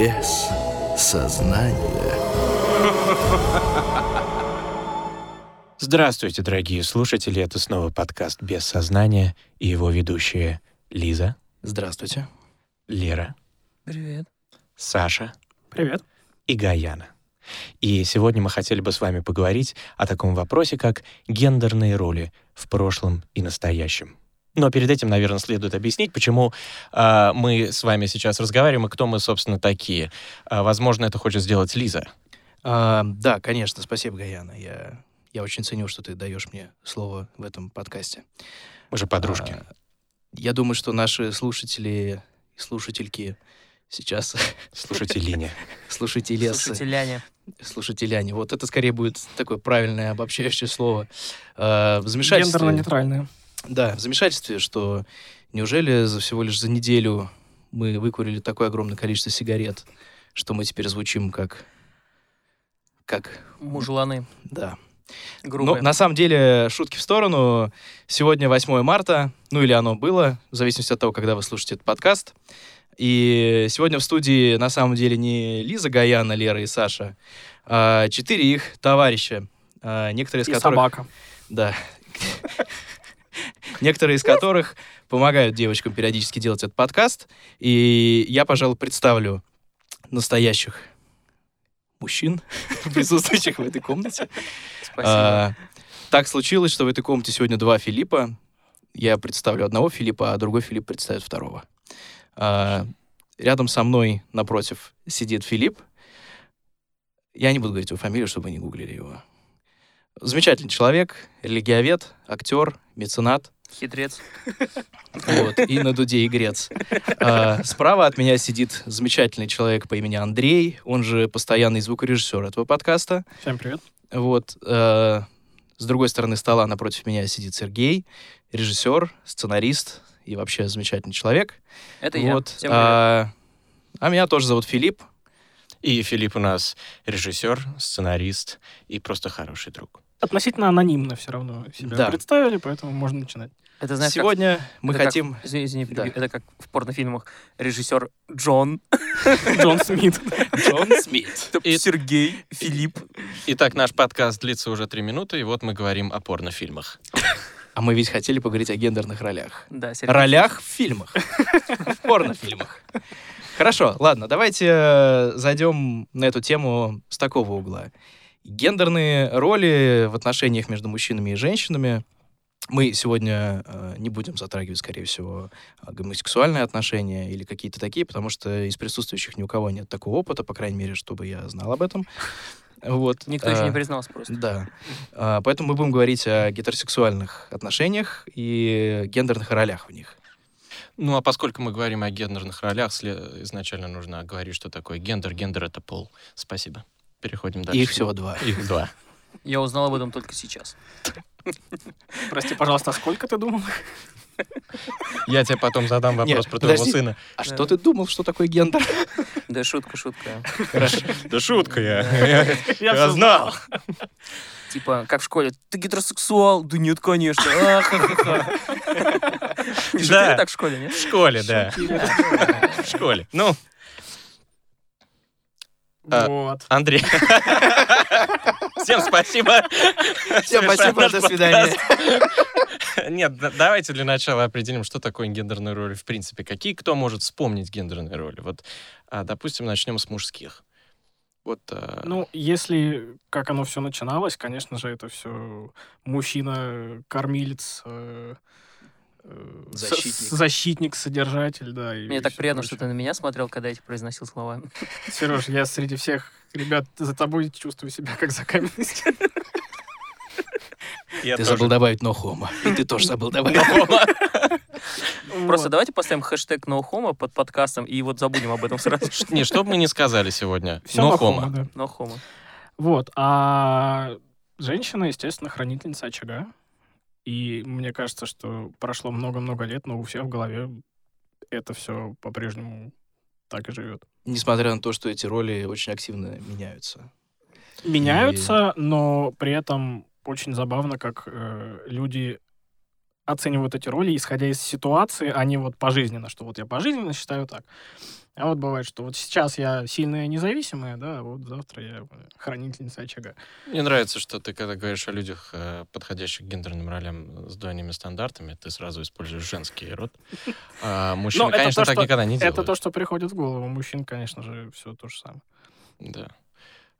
без сознания. Здравствуйте, дорогие слушатели. Это снова подкаст «Без сознания» и его ведущие Лиза, Здравствуйте. Лера, Привет. Саша Привет. и Гаяна. И сегодня мы хотели бы с вами поговорить о таком вопросе, как гендерные роли в прошлом и настоящем. Но перед этим, наверное, следует объяснить, почему а, мы с вами сейчас разговариваем и кто мы, собственно, такие. А, возможно, это хочет сделать Лиза. А, да, конечно, спасибо, Гаяна. Я, я очень ценю, что ты даешь мне слово в этом подкасте. Мы же подружки. А, я думаю, что наши слушатели и слушательки сейчас... Слушайте, Линия. Слушатели... Слушателяне. Слушателяне. Вот это скорее будет такое правильное обобщающее слово. А, в замешательстве... Гендерно-нейтральные. Да, в замешательстве, что неужели за всего лишь за неделю мы выкурили такое огромное количество сигарет, что мы теперь звучим как... Как... Мужланы. Да. Но Грубые. на самом деле, шутки в сторону. Сегодня 8 марта, ну или оно было, в зависимости от того, когда вы слушаете этот подкаст. И сегодня в студии на самом деле не Лиза Гаяна, Лера и Саша, а четыре их товарища, а, некоторые из И которых... собака. Да. Некоторые из которых помогают девочкам периодически делать этот подкаст. И я, пожалуй, представлю настоящих мужчин, присутствующих в этой комнате. Спасибо. А, Так случилось, что в этой комнате сегодня два Филиппа. Я представлю одного Филиппа, а другой Филипп представит второго. А, Рядом со мной, напротив, сидит Филипп. Я не буду говорить его фамилию, чтобы вы не гуглили его. Замечательный человек, религиовед, актер, меценат. Хитрец. Вот, и на дуде игрец. А, справа от меня сидит замечательный человек по имени Андрей, он же постоянный звукорежиссер этого подкаста. Всем привет. Вот. э, с другой стороны стола напротив меня сидит Сергей, режиссер, сценарист и вообще замечательный человек. Это я. вот. Всем привет. а, а меня тоже зовут Филипп. И Филипп у нас режиссер, сценарист и просто хороший друг. Относительно анонимно все равно себя Да. представили, поэтому можно начинать. Это знаешь, как- Сегодня мы это как- хотим... извини, извини, Да. Это как в порнофильмах режиссер Джон, Джон Смит. Джон Смит. И- Сергей, Филипп. Итак, наш подкаст длится уже три минуты, и вот мы говорим о порнофильмах. А мы ведь хотели поговорить о гендерных ролях. Да, Сергей. Ролях в фильмах. В порнофильмах. Хорошо, ладно, давайте э, зайдем на эту тему с такого угла. Гендерные роли в отношениях между мужчинами и женщинами. Мы сегодня э, не будем затрагивать, скорее всего, э, гомосексуальные отношения или какие-то такие, потому что из присутствующих ни у кого нет такого опыта, по крайней мере, чтобы я знал об этом. Вот. Никто еще э, не признался просто. да. А, Поэтому мы будем говорить о гетеросексуальных отношениях и гендерных ролях в них. Ну, а поскольку мы говорим о гендерных ролях, изначально нужно говорить, что такое гендер. Гендер — это пол. Спасибо. Переходим дальше. Их всего два. Их два. Я узнал об этом только сейчас. Прости, пожалуйста, а сколько ты думал? Я тебе потом задам вопрос Нет, про твоего подожди. сына. А Да. что ты думал, что такое гендер? Да шутка, шутка. Да шутка я. Я всё знал. Типа, как в школе, ты гетеросексуал? Да нет, конечно. А, ха-ха-ха. Не шутили Да. так в школе, нет? В школе, да. В школе. Ну, Вот. Андрей. Всем спасибо. Всем спасибо, до свидания. Нет, да- давайте для начала определим, что такое гендерные роли в принципе. Какие, кто может вспомнить гендерные роли? Вот, а, допустим, начнем с мужских. Вот, а, Ну, если как оно все начиналось, конечно же, это все мужчина, кормилец, э, э, Защитник. с- защитник, содержатель, да. Мне так приятно, что прочее. ты на меня смотрел, когда я эти произносил слова. Сереж, я среди всех ребят за тобой чувствую себя как за каменной стеной. я Ты тоже- забыл добавить no homo. И ты тоже забыл добавить Просто Вот. давайте поставим хэштег NoHomo под подкастом и вот забудем об этом сразу. Не, что бы мы не сказали сегодня. Хомо. хомо, да. NoHomo. Вот, а женщина, естественно, хранительница очага. И мне кажется, что прошло много-много лет, но у всех в голове это все по-прежнему так и живет. Несмотря на то, что эти роли очень активно меняются. Меняются, но при этом очень забавно, как э, люди оценивают эти роли, исходя из ситуации, а не вот пожизненно, что вот я пожизненно считаю так. А вот бывает, что вот сейчас я сильная независимая, да, а вот завтра я э, хранительница очага. Мне нравится, что ты, когда говоришь о людях, э, подходящих к гендерным ролям с двойными стандартами, ты сразу используешь женский род. А мужчины, Ну, конечно, то, так что- никогда не делают. Это то, что приходит в голову. Мужчин, конечно же, все то же самое. Да.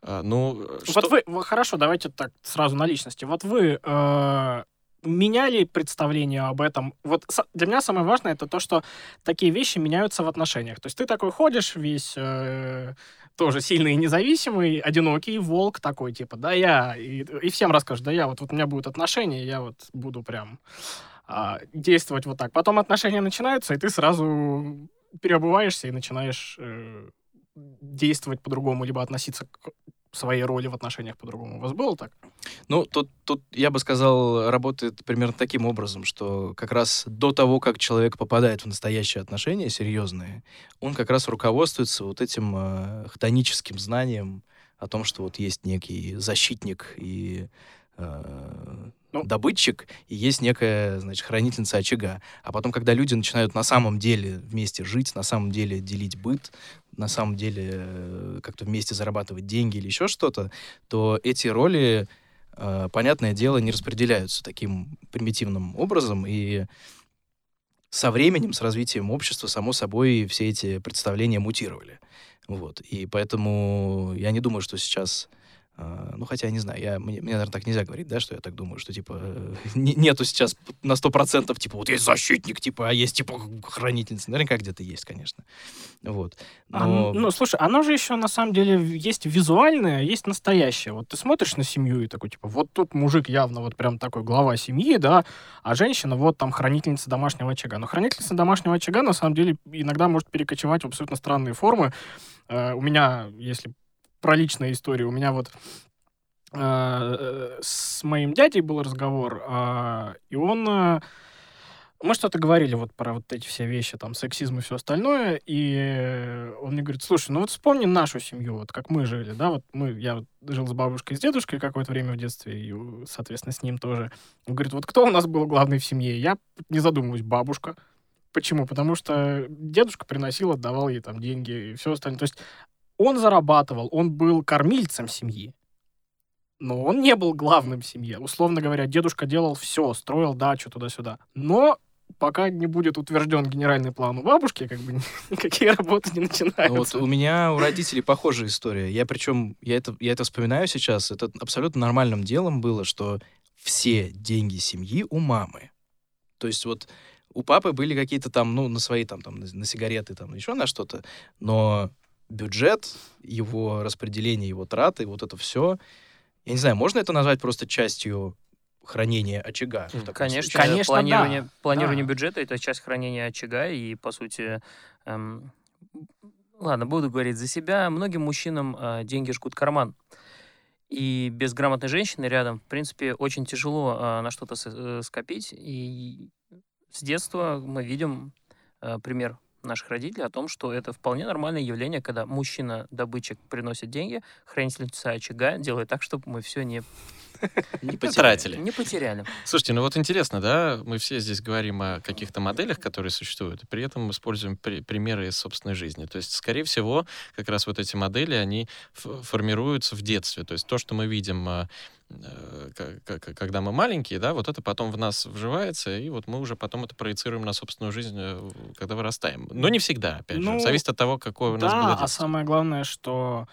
А, ну, э, что... Вот вы, вы- хорошо, давайте так сразу на личности. Вот вы э, меняли представление об этом? Вот для меня самое важное это то, что такие вещи меняются в отношениях. То есть ты такой ходишь весь э, тоже сильный и независимый, одинокий волк такой, типа, да я, и, и всем расскажешь, да я, вот, вот у меня будут отношения, я вот буду прям а, действовать вот так. Потом отношения начинаются, и ты сразу переобуваешься и начинаешь э, действовать по-другому, либо относиться к своей роли в отношениях по-другому. У вас было так? Ну, тут, тут, я бы сказал, работает примерно таким образом, что как раз до того, как человек попадает в настоящие отношения серьезные, он как раз руководствуется вот этим э, хтоническим знанием о том, что вот есть некий защитник и э, Ну. добытчик, и есть некая, значит, хранительница очага. А потом, когда люди начинают на самом деле вместе жить, на самом деле делить быт, на самом деле э, как-то вместе зарабатывать деньги или еще что-то, то эти роли, э, понятное дело, не распределяются таким примитивным образом, и со временем, с развитием общества, само собой, все эти представления мутировали. Вот. И поэтому я не думаю, что сейчас... э, Ну, хотя, я не знаю, я, мне, мне, наверное, так нельзя говорить, да, что я так думаю, что, типа, э, не- нету сейчас на 100%, типа, вот есть защитник, типа, а есть, типа, хранительница. Наверняка где-то есть, конечно. Вот. А, Но... ну, слушай, оно же еще на самом деле есть визуальное, а есть настоящее. Вот ты смотришь на семью и такой, типа, вот тут мужик явно вот прям такой глава семьи, да, а женщина вот там хранительница домашнего очага. Но хранительница домашнего очага на самом деле иногда может перекочевать в абсолютно странные формы. Э, у меня, если про личные истории, у меня вот э, с моим дядей был разговор, а, и он... э, мы что-то говорили вот про вот эти все вещи, там, сексизм и все остальное, и он мне говорит, слушай, ну вот вспомни нашу семью, вот как мы жили, да, вот мы, я жил с бабушкой и с дедушкой какое-то время в детстве, и, соответственно, с ним тоже. Он говорит, вот кто у нас был главный в семье? Я, не задумываюсь, бабушка. Почему? Потому что дедушка приносил, отдавал ей там деньги и все остальное. То есть он зарабатывал, он был кормильцем семьи. Но он не был главным в семье. Условно говоря, дедушка делал все, строил дачу туда-сюда. Но пока не будет утвержден генеральный план у бабушки, как бы никакие работы не начинаются. вот у меня у родителей похожая история. Я причем, я это, я это вспоминаю сейчас, это абсолютно нормальным делом было, что все деньги семьи у мамы. То есть вот у папы были какие-то там, ну, на свои там, там на, на сигареты, там, еще на что-то, но бюджет, его распределение, его траты, вот это все, я не знаю, можно это назвать просто частью хранения очага? Конечно, случае? Конечно, планирование, да. планирование Да. бюджета это часть хранения очага, и по сути, эм, ладно, буду говорить за себя. Многим мужчинам э, деньги жгут карман. И без грамотной женщины рядом, в принципе, очень тяжело э, на что-то с- э, скопить. И с детства мы видим э, пример наших родителей о том, что это вполне нормальное явление, когда мужчина-добытчик приносит деньги, хранительница очага делает так, чтобы мы все не, Не Не потеряли. тратили. не потеряли. Слушайте, ну вот интересно, да, мы все здесь говорим о каких-то моделях, которые существуют, и при этом используем при- примеры из собственной жизни. То есть, скорее всего, как раз вот эти модели, они ф- формируются в детстве. То есть то, что мы видим, э, э, когда мы маленькие, да, вот это потом в нас вживается, и вот мы уже потом это проецируем на собственную жизнь, э, когда вырастаем. Но не всегда, опять же. Ну, Зависит от того, какое у нас да, было а детство. самое главное, что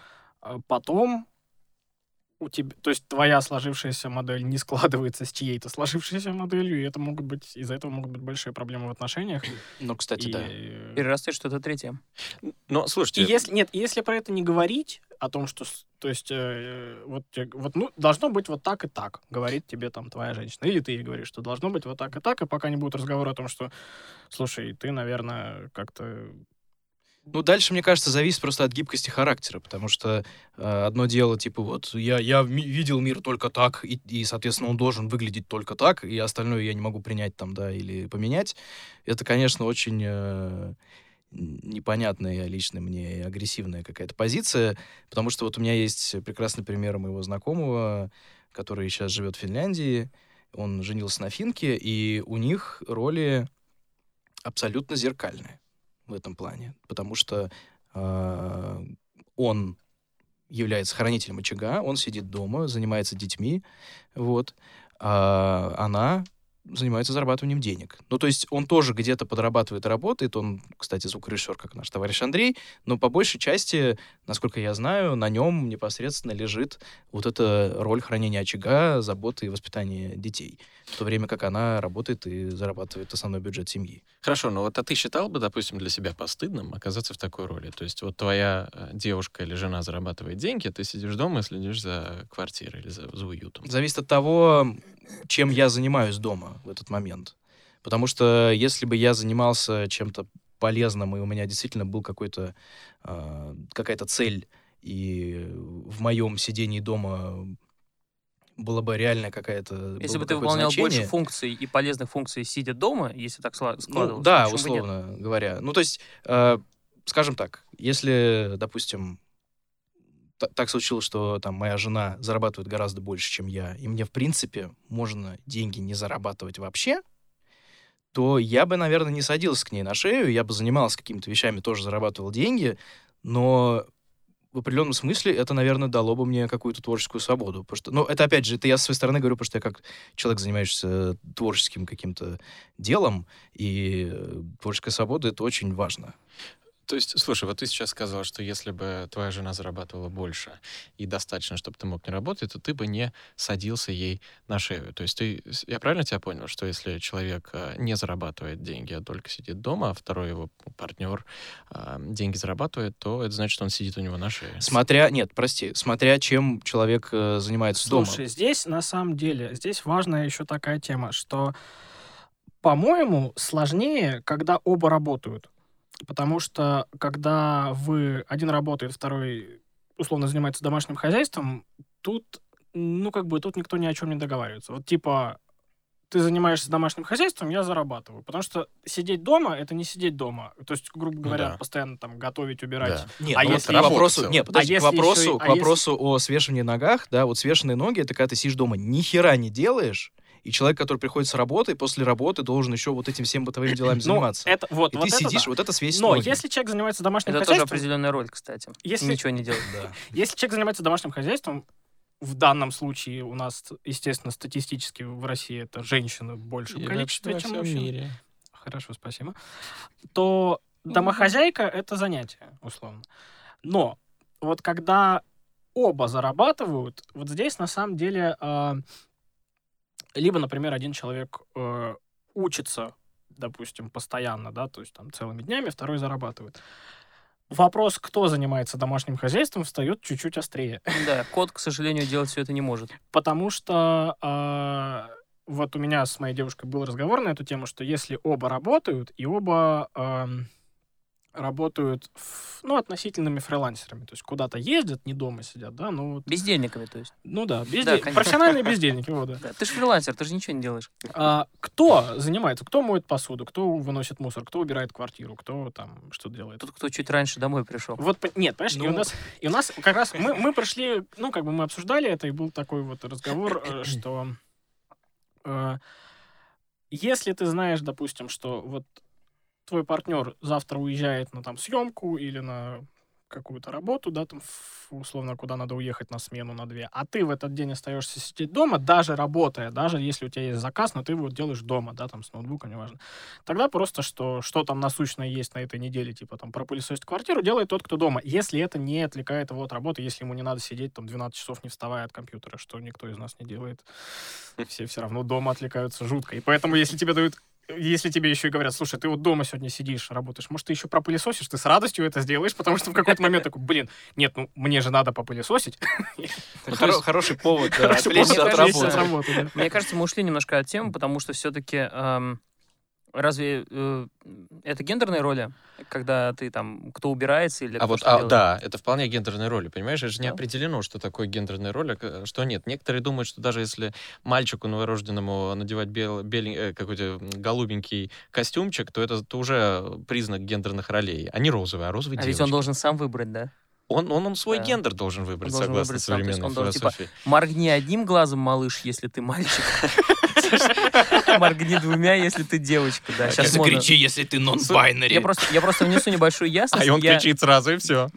потом у тебя, то есть твоя сложившаяся модель не складывается с чьей-то сложившейся моделью, и это могут быть, из-за этого могут быть большие проблемы в отношениях. Ну, кстати, И, да. Перерастает что-то третье. Но, И слушайте, если нет, если про это не говорить, о том, что, то есть, э, вот, вот, ну, должно быть вот так и так, говорит тебе там твоя женщина, или ты ей говоришь, что должно быть вот так и так, и пока не будет разговора о том, что, слушай, ты, наверное, как-то Ну, дальше, мне кажется, зависит просто от гибкости характера, потому что э, одно дело, типа, вот, я, я ми- видел мир только так, и, и, соответственно, он должен выглядеть только так, и остальное я не могу принять там, да, или поменять. Это, конечно, очень э, непонятная лично мне и агрессивная какая-то позиция, потому что вот у меня есть прекрасный пример моего знакомого, который сейчас живет в Финляндии, он женился на финке, и у них роли абсолютно зеркальные. В этом плане, потому что э, он является хранителем очага, он сидит дома, занимается детьми, вот, а она занимается зарабатыванием денег. Ну, то есть он тоже где-то подрабатывает и работает. Он, кстати, звукорежиссер, как наш товарищ Андрей, но по большей части, насколько я знаю, на нем непосредственно лежит вот эта роль хранения очага, заботы и воспитания детей. В то время как она работает и зарабатывает основной бюджет семьи. Хорошо, но вот а ты считал бы, допустим, для себя постыдным оказаться в такой роли? То есть вот твоя э, девушка или жена зарабатывает деньги, а ты сидишь дома и следишь за квартирой или за, за уютом. Зависит от того, чем я занимаюсь дома в этот момент. Потому что если бы я занимался чем-то полезным, и у меня действительно был какой-то, э, какая-то цель, и в моем сидении дома была бы реальная какая-то... Если бы ты выполнял больше значение. функций и полезных функций, сидя дома, если так Ну, складывалось, да, бы нет? условно говоря. Ну, то есть, э, скажем так, если, допустим, так случилось, что там моя жена зарабатывает гораздо больше, чем я, и мне, в принципе, можно деньги не зарабатывать вообще, то я бы, наверное, не садился к ней на шею, я бы занимался какими-то вещами, тоже зарабатывал деньги, но в определенном смысле это, наверное, дало бы мне какую-то творческую свободу. Потому что, ну, это, опять же, это я с своей стороны говорю, потому что я как человек, занимающийся творческим каким-то делом, и э, творческая свобода — это очень важно. То есть, слушай, вот ты сейчас сказал, что если бы твоя жена зарабатывала больше и достаточно, чтобы ты мог не работать, то ты бы не садился ей на шею. То есть ты, я правильно тебя понял, что если человек э, не зарабатывает деньги, а только сидит дома, а второй его партнер а, деньги зарабатывает, то это значит, что он сидит у него на шее. Смотря, нет, прости, смотря чем человек э, занимается дома. Слушай, здесь на самом деле, здесь важная еще такая тема, что, по-моему, сложнее, когда оба работают. Потому что, когда вы один работает, второй условно занимается домашним хозяйством, тут, ну, как бы, тут никто ни о чем не договаривается. Вот типа, ты занимаешься домашним хозяйством, я зарабатываю. Потому что сидеть дома — это не сидеть дома. То есть, грубо говоря, да. постоянно там готовить, убирать. Да. Нет, А ну вот если к вопросу, нет, подожди, А к если вопросу, еще и- к а если- вопросу о свешивании ногах, да, вот свешенные ноги, это когда ты сидишь дома, ни хера не делаешь, и человек, который приходит с работы, после работы должен еще вот этим всем бытовым делами Ну, заниматься. это, вот, и вот ты это сидишь, да. вот это свесить Но ноги. если человек занимается домашним Это тоже хозяйством, определенная роль, кстати. Если- Ничего не делать. Да. Если человек занимается домашним хозяйством, в данном случае у нас, естественно, статистически в России это женщины в большем И количестве, чем всем мужчин. мире. Хорошо, спасибо. То домохозяйка — это занятие, условно. Но вот когда оба зарабатывают, вот здесь на самом деле а, либо, например, один человек э, учится, допустим, постоянно, да, то есть там целыми днями, второй зарабатывает. Вопрос, кто занимается домашним хозяйством, встает чуть-чуть острее. Да, кот, к сожалению, делать все это не может. Потому что а, вот у меня с моей девушкой был разговор на эту тему, что если оба работают, и оба ам, работают в- ну, относительными фрилансерами, то есть куда-то ездят, не дома сидят, да, ну, вот, Бездельниками, то есть. ну да, бездел- Да, профессиональные бездельники, вот, да. Да, ты же фрилансер, ты же ничего не делаешь. А, кто занимается, кто моет посуду, кто выносит мусор, кто убирает квартиру, кто там что делает. Тут кто чуть раньше домой пришел. Вот, нет, понимаешь, и у Ну. нас, и у нас как раз мы, мы пришли, ну, как бы мы обсуждали это, и был такой вот разговор, э, что э, если ты знаешь, допустим, что вот твой партнер завтра уезжает на там съемку или на какую-то работу, да, там, условно, куда надо уехать на смену на две, а ты в этот день остаешься сидеть дома, даже работая, даже если у тебя есть заказ, но ты его делаешь дома, да, там, с ноутбука, неважно. Тогда просто, что, что там насущное есть на этой неделе, типа, там, пропылесосить квартиру, делает тот, кто дома, если это не отвлекает его от работы, если ему не надо сидеть, там, 12 часов не вставая от компьютера, что никто из нас не делает. Все все равно дома отвлекаются жутко. И поэтому, если тебе дают если тебе еще и говорят, слушай, ты вот дома сегодня сидишь, работаешь, может, ты еще пропылесосишь, ты с радостью это сделаешь, потому что в какой-то момент такой, блин, нет, ну, мне же надо попылесосить. Хоро- Хороший повод отвлечься повод от работы. Мне кажется, мы ушли немножко от темы, потому что все-таки разве э, это гендерные роли, когда ты там, кто убирается или А кто вот, а, делает? да, это вполне гендерные роли, понимаешь? Это же не Да. определено, что такое гендерная роль, а к- что нет. Некоторые думают, что даже если мальчику новорожденному надевать бел, белень- э, какой-то голубенький костюмчик, то это то уже признак гендерных ролей. А не розовый, а розовый А ведь он девочки. должен сам выбрать, да? Он, он, он свой Да. гендер должен выбрать, Он согласно выбрать сам, современной он должен, типа, философии. Моргни одним глазом, малыш, если ты мальчик. Моргни двумя, если ты девочка. Да, сейчас модно. если ты Я просто, я просто внесу небольшую ясность. А он Я- кричит сразу, и все.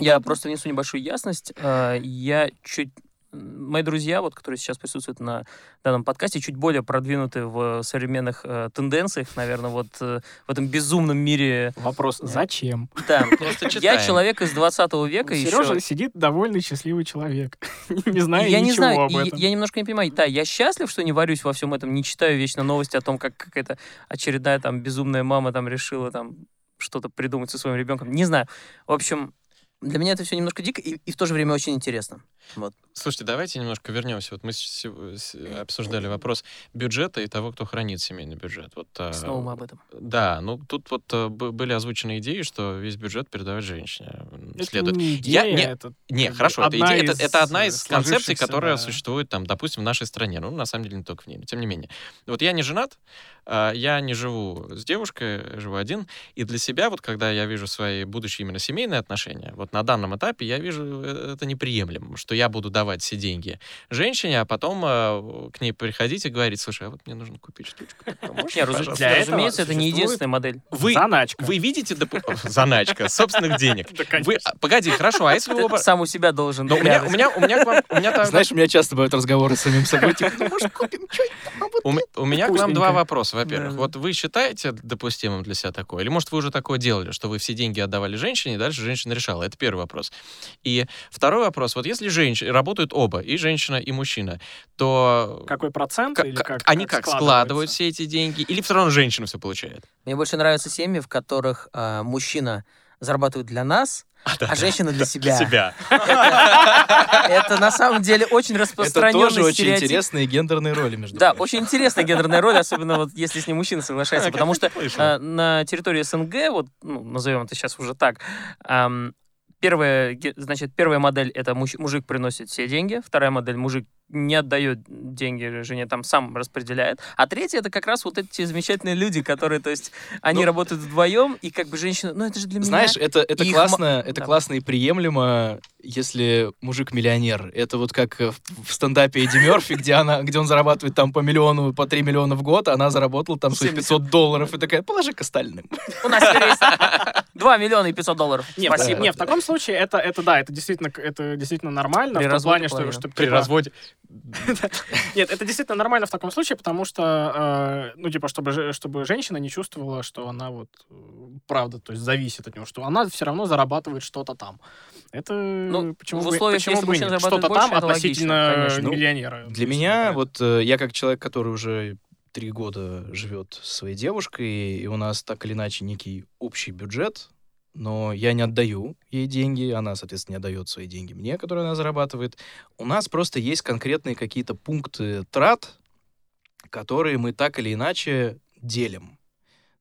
Я просто внесу небольшую ясность. Э, Я чуть... Мои друзья, вот, которые сейчас присутствуют на данном подкасте, чуть более продвинуты в современных э, тенденциях, наверное, вот э, в этом безумном мире. Вопрос, зачем? Да, Просто я человек из 20 века Сережа еще. сидит довольный, счастливый человек. Не знаю я не ничего знаю, об этом. я немножко не понимаю. Да, я счастлив, что не варюсь во всем этом, не читаю вечно новости о том, как какая-то очередная там безумная мама там решила там что-то придумать со своим ребенком. Не знаю. В общем, для меня это все немножко дико и, и в то же время очень интересно. Вот. Слушайте, давайте немножко вернемся. Вот мы обсуждали вопрос бюджета и того, кто хранит семейный бюджет. Вот, а, Снова мы об этом. Да, ну тут вот б- были озвучены идеи, что весь бюджет передавать женщине. Это Следует. не Я- идея, не- это Не, хорошо, это, одна идея- это, из, это одна э, из концепций, которая да. существует, там, допустим, в нашей стране. Ну, на самом деле, не только в ней, но тем не менее. Вот я не женат, а, я не живу с девушкой, живу один, и для себя, вот когда я вижу свои будущие именно семейные отношения, вот на данном этапе я вижу э, это неприемлемым, что я буду давать все деньги женщине, а потом а, к ней приходить и говорить, слушай, а вот мне нужно купить штучку. Не, разу- пожалуйста?» Для этого разумеется, это не единственная модель. Вы, Заначка. вы видите заначка собственных денег? Вы, а, погоди, хорошо, а если вы оба... сам у себя должен. Но у меня, у меня, у меня к вам, у меня та- Знаешь, у меня часто бывают разговоры с самим собой, типа, ну, может, купим что-нибудь? У, м- у меня к вам два вопроса. Во-первых, вот вы считаете допустимым для себя такое? Или, может, вы уже такое делали, что вы все деньги отдавали женщине, и дальше женщина решала? Это первый вопрос. И второй вопрос. Вот если женщины работают оба, и женщина, и мужчина, то Какой процент? как- или как- они как складывают все эти деньги? Или все равно женщина все получает? Мне больше нравятся семьи, в которых а, мужчина зарабатывает для нас, а женщина для себя. Себя. Это на самом деле очень Это распространенный тоже очень интересные гендерные роли, между Да, прочим. очень интересная гендерная роль, особенно вот если с ним мужчина соглашается, А, потому что а, на территории СНГ, вот ну, назовем это сейчас уже так, первая, значит, первая модель это муж- мужик приносит все деньги, вторая модель мужик не отдает деньги жене, там сам распределяет, а третья это как раз вот эти замечательные люди, которые, то есть, они Ну, работают вдвоем, и как бы женщина, ну это же для меня. Знаешь, это, это их классно, ма- это да. классно и приемлемо, если мужик миллионер. Это вот как в, в стендапе Эдди Мерфи, где, она, где он зарабатывает там по миллиону, по 3 миллиона в год, а она заработала там свои 500 долларов, и такая, положи к остальным. У нас есть 2 миллиона и 500 долларов. Нет, Спасибо. не, в таком случае это, это да, это действительно, это действительно нормально. При в том плане, что, что При типа, разводе. Нет, это действительно нормально в таком случае, потому что, э, ну, типа, чтобы, чтобы женщина не чувствовала, что она вот, э, правда, то есть зависит от него, что она все равно зарабатывает что-то там. Это Ну, почему в бы, условиях, почему если бы нет? Что-то больше, там это логично, относительно конечно. Ну, миллионера. Для меня, вот э, я как человек, который уже три года живет со своей девушкой, и у нас так или иначе некий общий бюджет, но я не отдаю ей деньги, она, соответственно, не отдает свои деньги мне, которые она зарабатывает. У нас просто есть конкретные какие-то пункты трат, которые мы так или иначе делим.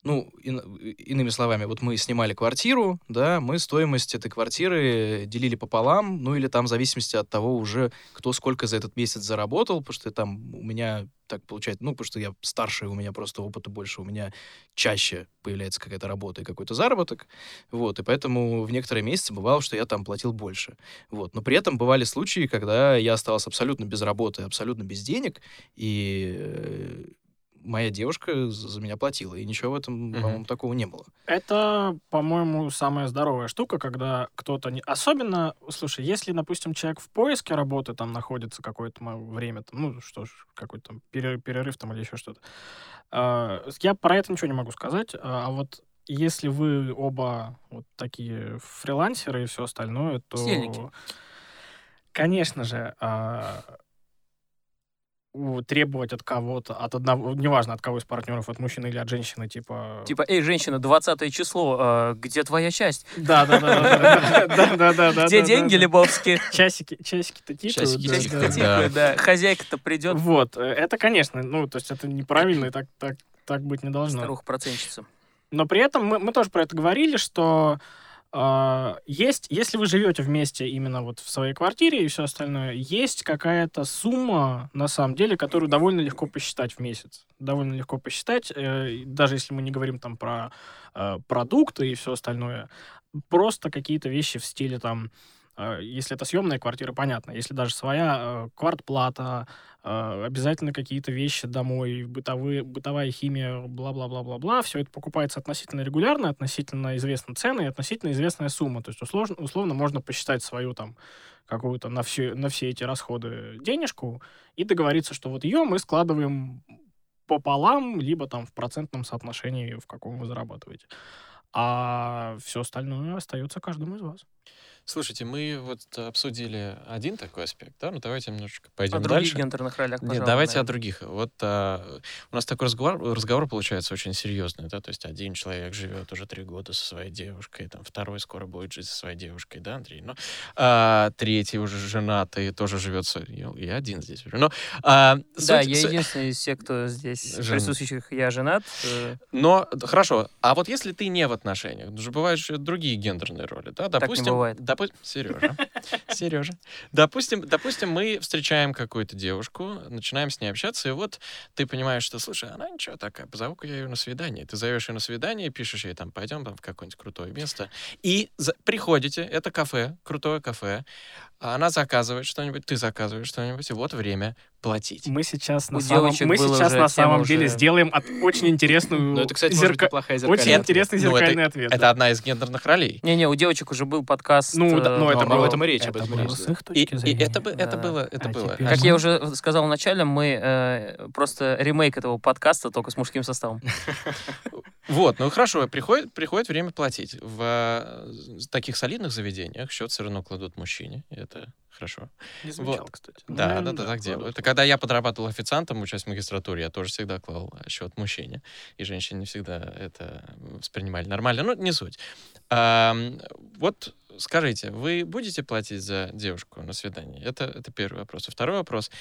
Ну, ин- иными словами, вот мы снимали квартиру, да, мы стоимость этой квартиры делили пополам, ну или там в зависимости от того уже, кто сколько за этот месяц заработал, потому что там у меня так получается, ну, потому что я старше, у меня просто опыта больше, у меня чаще появляется какая-то работа и какой-то заработок, вот, и поэтому в некоторые месяцы бывало, что я там платил больше, вот, но при этом бывали случаи, когда я оставался абсолютно без работы, абсолютно без денег, и э, моя девушка за меня платила, и ничего в этом, Мгм. по-моему, такого не было. Это, по-моему, самая здоровая штука, когда кто-то не... Особенно, слушай, если, допустим, человек в поиске работы там находится какое-то время, там, ну что ж, какой-то там пере- перерыв там или еще что-то. А, Я про это ничего не могу сказать, а а вот если вы оба вот такие фрилансеры и все остальное, то... Сельники. Конечно же, а, требовать от кого-то, от одного, неважно от кого из партнеров, от мужчины или от женщины, типа... Типа, эй, женщина, 20 число, а, где твоя часть? Да, да, да, да. Где деньги, да. Лебовски? Часики, часики-то тикают. Часики да, тикают, да. Хозяйка-то придет, Вот, э, это, конечно, ну, то есть это неправильно, и так, так, так быть не должно. старуха-процентщица. Но при этом мы, мы тоже про это говорили, что А, Есть, если вы живете вместе именно вот в своей квартире и все остальное, есть какая-то сумма, на самом деле, которую довольно легко посчитать в месяц. Довольно легко посчитать, э, даже если мы не говорим там про э, продукты и все остальное, просто какие-то вещи в стиле там, если это съемная квартира, понятно, если даже своя э, квартплата, э, обязательно какие-то вещи домой, бытовые, бытовая химия, бла-бла-бла-бла-бла, все это покупается относительно регулярно, относительно известны цены и относительно известная сумма. То есть условно, условно можно посчитать свою там какую-то на все, на все эти расходы денежку и договориться, что вот ее мы складываем пополам, либо там в процентном соотношении, в каком вы зарабатываете. А все остальное остается каждому из вас. Слушайте, мы вот обсудили один такой аспект, да? Ну давайте немножечко пойдем О других дальше. гендерных ролях, Нет, пожалуй, давайте о наверное. других. Вот а, у нас такой разговор, разговор получается очень серьезный, да, то есть один человек живет уже три года со своей девушкой, там второй скоро будет жить со своей девушкой, да, Андрей? Ну, а, третий уже женатый, тоже живет, со- я, я один здесь уже. Но, а, Да, суть- я суть- единственный из всех, кто здесь Жен- присутствующих, я женат. э, Но хорошо, а вот если ты не в отношениях, ну же бывают же другие гендерные роли, да? не Допустим, бывает. Допу- Сережа, Сережа, допустим, допустим, мы встречаем какую-то девушку, начинаем с ней общаться, и вот ты понимаешь, что, слушай, она ничего такая, позову-ка я ее на свидание. Ты зовешь ее на свидание, пишешь ей там, пойдем там в какое-нибудь крутое место, и за- приходите, это кафе, крутое кафе, а она заказывает что-нибудь, ты заказываешь что-нибудь, и вот время платить. Мы сейчас У на самом, мы сейчас на самом деле уже- сделаем от, очень интересную Ну, это, кстати, может быть зерка- неплохая зеркальная очень ответ. интересный Ну, это- зеркальный ответ. Это да. одна из гендерных ролей. Не-не, у девочек уже был подкаст. Ну, да, э, но это но об было- этом и речь, об это этом и было речь, с да. их И, точки и зрения. это, это было, это А было. теперь- Как я уже сказал вначале, мы э, просто ремейк этого подкаста, только с мужским составом. Вот, ну хорошо, приходит, приходит время платить. В э, таких солидных заведениях счет все равно кладут мужчине, это хорошо. Не замечал, Вот. кстати. Ну, Да, да, да, так делают. Это когда я подрабатывал официантом, учась в магистратуре, я тоже всегда клал счет мужчине. И женщины не всегда это воспринимали нормально. Ну, не суть. Ам, вот скажите, вы будете платить за девушку на свидание? Это, это первый вопрос. Второй вопрос.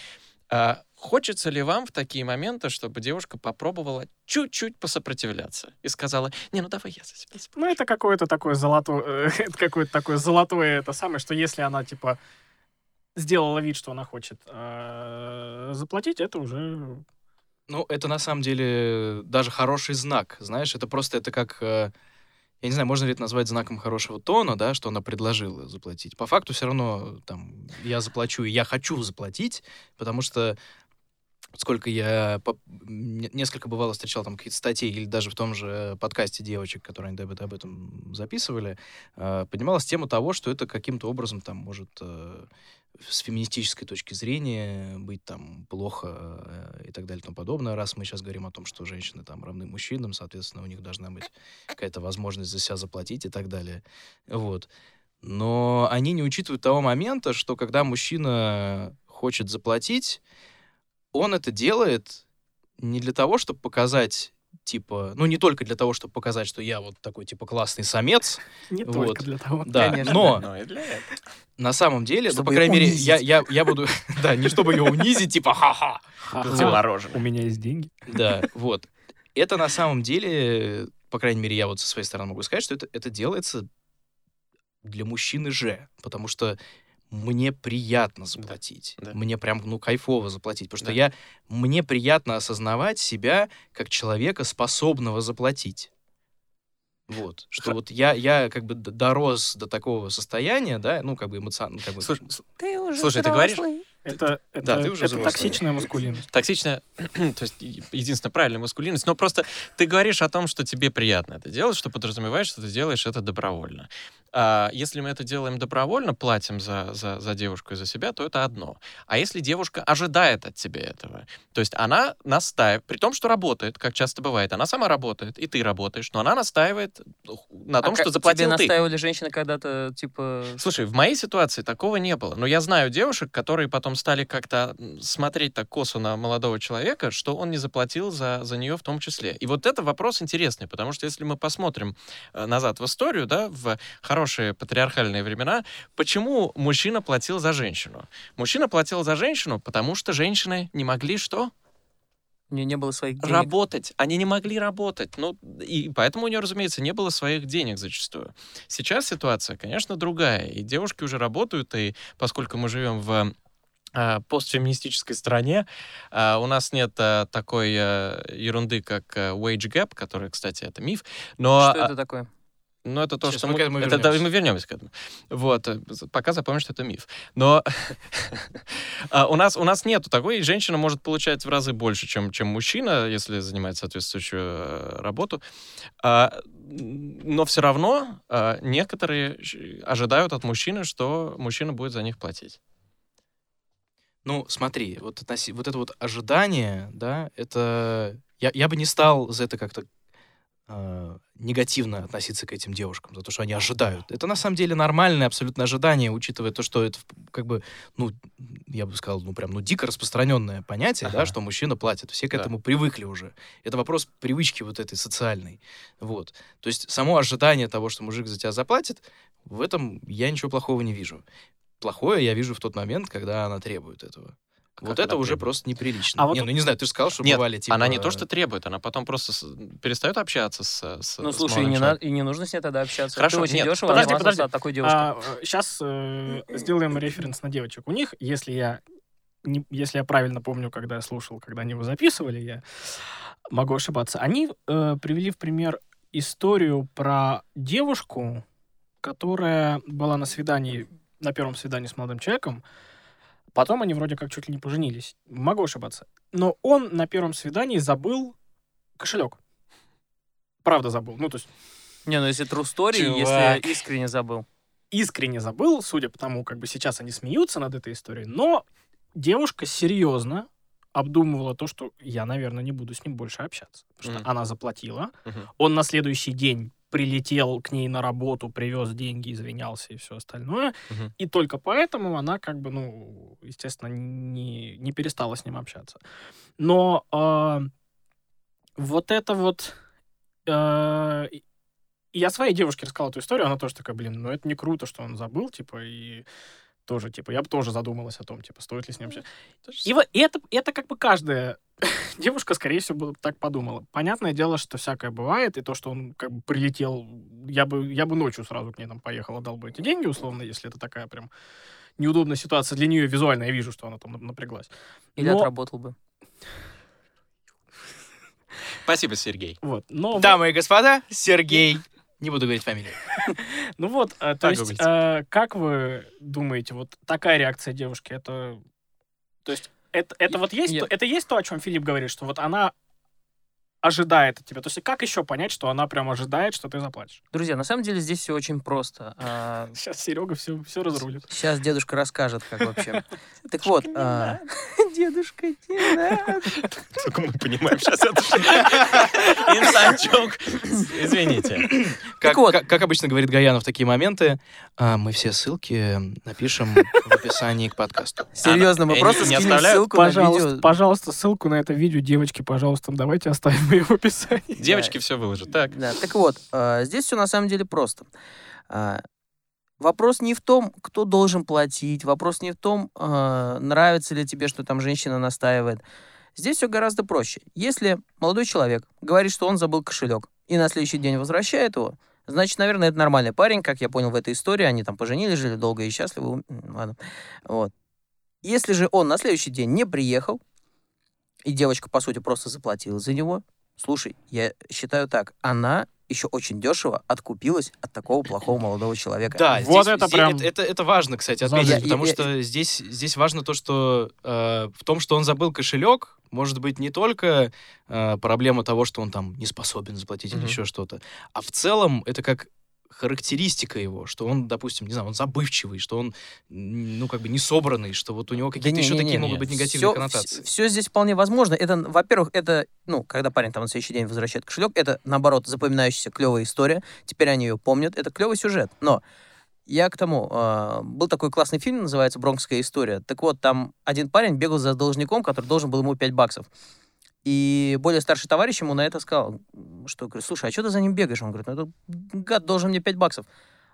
А хочется ли вам в такие моменты, чтобы девушка попробовала чуть-чуть посопротивляться и сказала, не, ну давай я за себя спрошу». Ну, это какое-то такое золотое, это какое-то такое золотое это самое, что если она, типа, сделала вид, что она хочет э, заплатить, это уже... Ну, это на самом деле даже хороший знак, знаешь, это просто, это как, э, я не знаю, можно ли это назвать знаком хорошего тона, да, что она предложила заплатить. По факту все равно, там, я заплачу, и я хочу заплатить, потому что сколько я по- не- несколько бывало встречал там какие-то статьи или даже в том же подкасте девочек, которые они об этом записывали, э, поднималась тема того, что это каким-то образом там может э, с феминистической точки зрения быть там плохо э, и так далее и тому подобное. Раз мы сейчас говорим о том, что женщины там равны мужчинам, соответственно, у них должна быть какая-то возможность за себя заплатить и так далее. Вот. Но они не учитывают того момента, что когда мужчина хочет заплатить, он это делает не для того, чтобы показать типа, ну не только для того, чтобы показать, что я вот такой типа классный самец, Не Вот. только для того. да, Конечно. но Ну, и для этого. на самом деле, ну, Чтобы по крайней мере, я, я, я буду, да, не чтобы ее унизить, типа ха-ха. У меня есть деньги. да, вот. Это на самом деле, по крайней мере, я вот со своей стороны могу сказать, что это, это делается для мужчины же, потому что мне приятно заплатить. да. Мне прям, ну, кайфово заплатить. Потому что Да. я... Мне приятно осознавать себя как человека, способного заплатить. Вот. Что вот я, я как бы дорос до такого состояния, да, ну, как бы эмоционально... Как бы, Слушай, Ты уже Слушай, ты говоришь- Это, это, Да, ты уже это взрослый. токсичная маскулинность. токсичная, то есть единственная правильная маскулинность, но просто ты говоришь о том, что тебе приятно это делать, что подразумеваешь, что ты делаешь это добровольно. А если мы это делаем добровольно, платим за, за, за девушку и за себя, то это одно. А если девушка ожидает от тебя этого, то есть она настаивает, при том, что работает, как часто бывает, она сама работает, и ты работаешь, но она настаивает на том, А что заплатил Тебе ты. настаивали женщины когда-то, типа... Слушай, в моей ситуации такого не было. Но я знаю девушек, которые потом стали как-то смотреть так косо на молодого человека, что он не заплатил за, за нее в том числе. И вот это вопрос интересный, потому что если мы посмотрим э, назад в историю, да, в хорошие патриархальные времена, почему мужчина платил за женщину? Мужчина платил за женщину, потому что женщины не могли что? У нее не было своих денег. работать. Они не могли работать. Ну, и поэтому у нее, разумеется, не было своих денег зачастую. Сейчас ситуация, конечно, другая. И девушки уже работают, и поскольку мы живем в постфеминистической стране, а, у нас нет а, такой ерунды, как wage gap, который, кстати, это миф, но... Что а, это такое? ну, это то, Сейчас что мы мы... к этому это, да, вернемся. мы вернемся к этому. Вот. э, Пока запомни, что это миф. Но а, у нас, у нас нету такой, и женщина может получать в разы больше, чем, чем мужчина, если занимает соответствующую э, работу. А, но все равно некоторые ожидают от мужчины, что мужчина будет за них платить. Ну, смотри, вот, относи- вот это вот ожидание, да, это... Я, я бы не стал за это как-то э, негативно относиться к этим девушкам, за то, что они ожидают. Это на самом деле нормальное абсолютно ожидание, учитывая то, что это как бы, ну, я бы сказал, ну, прям, ну, дико распространенное понятие, да, Ага. что мужчина платит. Все к Да. этому привыкли уже. Это вопрос привычки вот этой социальной. Вот. То есть само ожидание того, что мужик за тебя заплатит, в этом я ничего плохого не вижу. Плохое я вижу в тот момент, когда она требует этого. А вот как это она уже требует? просто неприлично. А вот- Не, ну не знаю, ты же сказал, что Нет, бывали типа... Она не то, что требует, она потом просто с- перестает общаться с, с Ну, с слушай, и молодым не, на- и не нужно с ней тогда общаться. Хорошо, Ты очень нет, дешево подожди, подожди. от такой девушки. сейчас сделаем референс на девочек. У них, если я не- если я правильно помню, когда я слушал, когда они его записывали, я могу ошибаться. Они э, привели в пример историю про девушку, которая была на свидании, на первом свидании с молодым человеком. Потом они вроде как чуть ли не поженились. Могу ошибаться. Но он на первом свидании забыл кошелек. Правда забыл. Ну, то есть Не, ну если true story, Чувак. если искренне забыл. искренне забыл, судя по тому, как бы сейчас они смеются над этой историей, но девушка серьезно обдумывала то, что я, наверное, не буду с ним больше общаться. Потому что Мгм. она заплатила. Мгм. Он на следующий день прилетел к ней на работу, привез деньги, извинялся и все остальное. Мгм. И только поэтому она, как бы, ну, естественно, не, не перестала с ним общаться. Но а, вот это вот... и- я своей девушке рассказал эту историю, она тоже такая, блин, ну это не круто, что он забыл, типа, и тоже, типа, я бы тоже задумалась о том, типа, стоит ли с ним общаться. И вот это, это как бы каждая девушка, скорее всего, бы так подумала. Понятное дело, что всякое бывает, и то, что он как бы прилетел, я бы, я бы ночью сразу к ней там поехал, отдал бы эти деньги, условно, если это такая прям неудобная ситуация для нее визуально, я вижу, что она там напряглась. Или Но- отработал бы. Спасибо, Сергей. Вот. Но Дамы и господа, Сергей. Не буду говорить фамилию. Ну вот, э, то есть, э, как вы думаете, вот такая реакция девушки, это, то есть, это, это вот есть, это есть то, о чем Филипп говорит, что вот она ожидает от тебя. То есть, как еще понять, что она прям ожидает, что ты заплатишь? Друзья, на самом деле здесь все очень просто. А, Сейчас Серега все, все разрулит. Сейчас дедушка расскажет, как вообще. Так вот, а, дедушка, не надо. Только мы понимаем сейчас это. Инсайд-джок. Извините. Как, обычно говорит Гаяна в такие моменты, а, мы все ссылки напишем в описании к подкасту. Серьезно, мы просто не скинем ссылку на Пожалуйста, видео. пожалуйста, ссылку на это видео, девочки, пожалуйста, давайте оставим ее в описании. Девочки все выложат. Так. Да, так вот, а, здесь все на самом деле просто. А, Вопрос не в том, кто должен платить, вопрос не в том, а, нравится ли тебе, что там женщина настаивает. Здесь все гораздо проще. Если молодой человек говорит, что он забыл кошелек, и на следующий день возвращает его, значит, наверное, это нормальный парень, как я понял в этой истории, они там поженились, жили долго и счастливы. Ладно. Вот. Если же он на следующий день не приехал, и девочка, по сути, просто заплатила за него, слушай, я считаю так, она еще очень дешево откупилась от такого плохого молодого человека. Да, Вот здесь- это здесь- прям- это, это, это важно, кстати, отметить, Я- потому я- что здесь, здесь важно то, что э, в том, что он забыл кошелек, может быть не только э, проблема того, что он там не способен заплатить или Мгм. еще что-то, а в целом это как характеристика его, что он, допустим, не знаю, он забывчивый, что он, ну, как бы не собранный, что вот у него какие-то еще такие могут быть негативные коннотации. Все, здесь вполне возможно. Это, во-первых, это, ну, когда парень там на следующий день возвращает кошелек, это, наоборот, запоминающаяся клевая история. Теперь они ее помнят. Это клевый сюжет. Но я к тому, а, был такой классный фильм, называется «Бронкская история». Так вот, там один парень бегал за должником, который должен был ему 5 баксов. И более старший товарищ ему на это сказал, что, говорит, слушай, а что ты за ним бегаешь? Он говорит, ну, этот гад должен мне 5 баксов.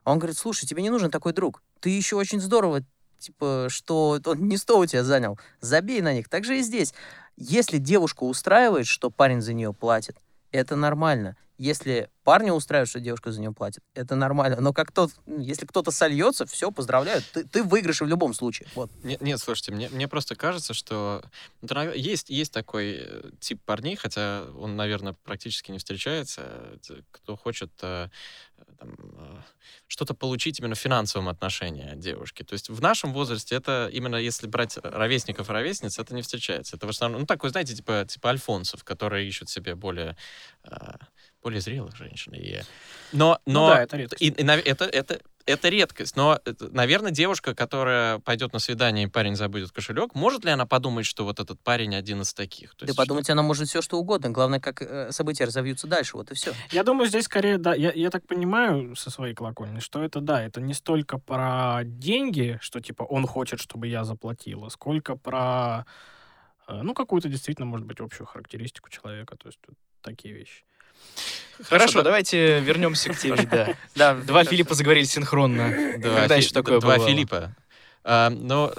А он говорит, слушай, тебе не нужен такой друг. Ты еще очень здорово, типа, что он не 100 у тебя занял. Забей на них. Так же и здесь. Если девушка устраивает, что парень за нее платит, это нормально. Если парня устраивает, что девушка за него платит, это нормально. Но как тот, если кто-то сольется, все, поздравляю, ты, ты в выигрыше в любом случае. Вот. Нет, нет, слушайте, мне, мне просто кажется, что ну, есть, есть такой э, тип парней, хотя он, наверное, практически не встречается, кто хочет э, э, что-то получить именно в финансовом отношении от девушки. То есть в нашем возрасте это именно, если брать ровесников и ровесниц, это не встречается. Это в основном, ну, такой, знаете, типа, типа альфонсов, которые ищут себе более, более зрелых женщин. И, но, Ну но да, это редкость. и, и это, это, это редкость. Но, это, наверное, девушка, которая пойдет на свидание, и парень забудет кошелек, может ли она подумать, что вот этот парень один из таких? То Да есть, подумать она может все, что угодно. Главное, как э, события разовьются дальше. Вот и все. Я думаю, здесь скорее, да, я, я так понимаю со своей колокольни, что это, да, это не столько про деньги, что, типа, он хочет, чтобы я заплатила, сколько про, э, ну, какую-то действительно, может быть, общую характеристику человека, то есть вот такие вещи. Хорошо, давайте вернемся к теме, да. Да, Два Филиппа заговорили синхронно. Когда еще такое Два бывало? Филиппа. А, но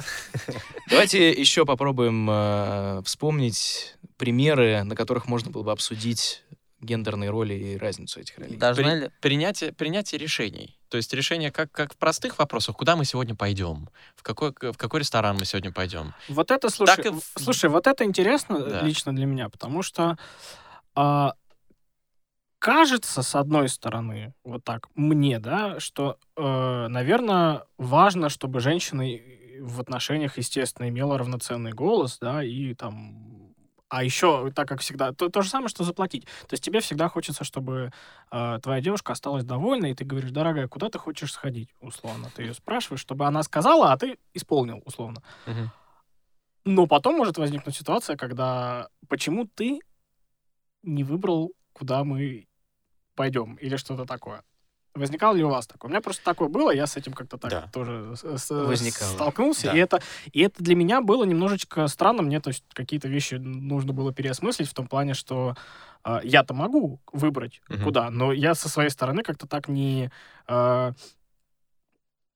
Давайте еще попробуем э, вспомнить примеры, на которых можно было бы обсудить гендерные роли и разницу этих ролей. При- ли... принятие, принятие решений. То есть решение как, как в простых вопросах, куда мы сегодня пойдем, в какой, в какой ресторан мы сегодня пойдем. Вот это, слушай, Так и слушай, вот это интересно Да. лично для меня, потому что а, кажется, с одной стороны, вот так, мне, да, что, наверное, важно, чтобы женщина в отношениях, естественно, имела равноценный голос, да, и там... А еще, так как всегда, то, то же самое, что заплатить. То есть тебе всегда хочется, чтобы э, твоя девушка осталась довольна, и ты говоришь, дорогая, куда ты хочешь сходить, условно. Ты ее спрашиваешь, чтобы она сказала, а ты исполнил, условно. Мгм. Но потом может возникнуть ситуация, когда почему ты не выбрал, куда мы пойдем, или что-то такое. Возникало ли у вас такое? У меня просто такое было, я с этим как-то так Да. тоже с- Возникало. столкнулся, Да. и, это, и это для меня было немножечко странно, мне то есть какие-то вещи нужно было переосмыслить в том плане, что а, я-то могу выбрать Мгм. куда, но я со своей стороны как-то так не... а,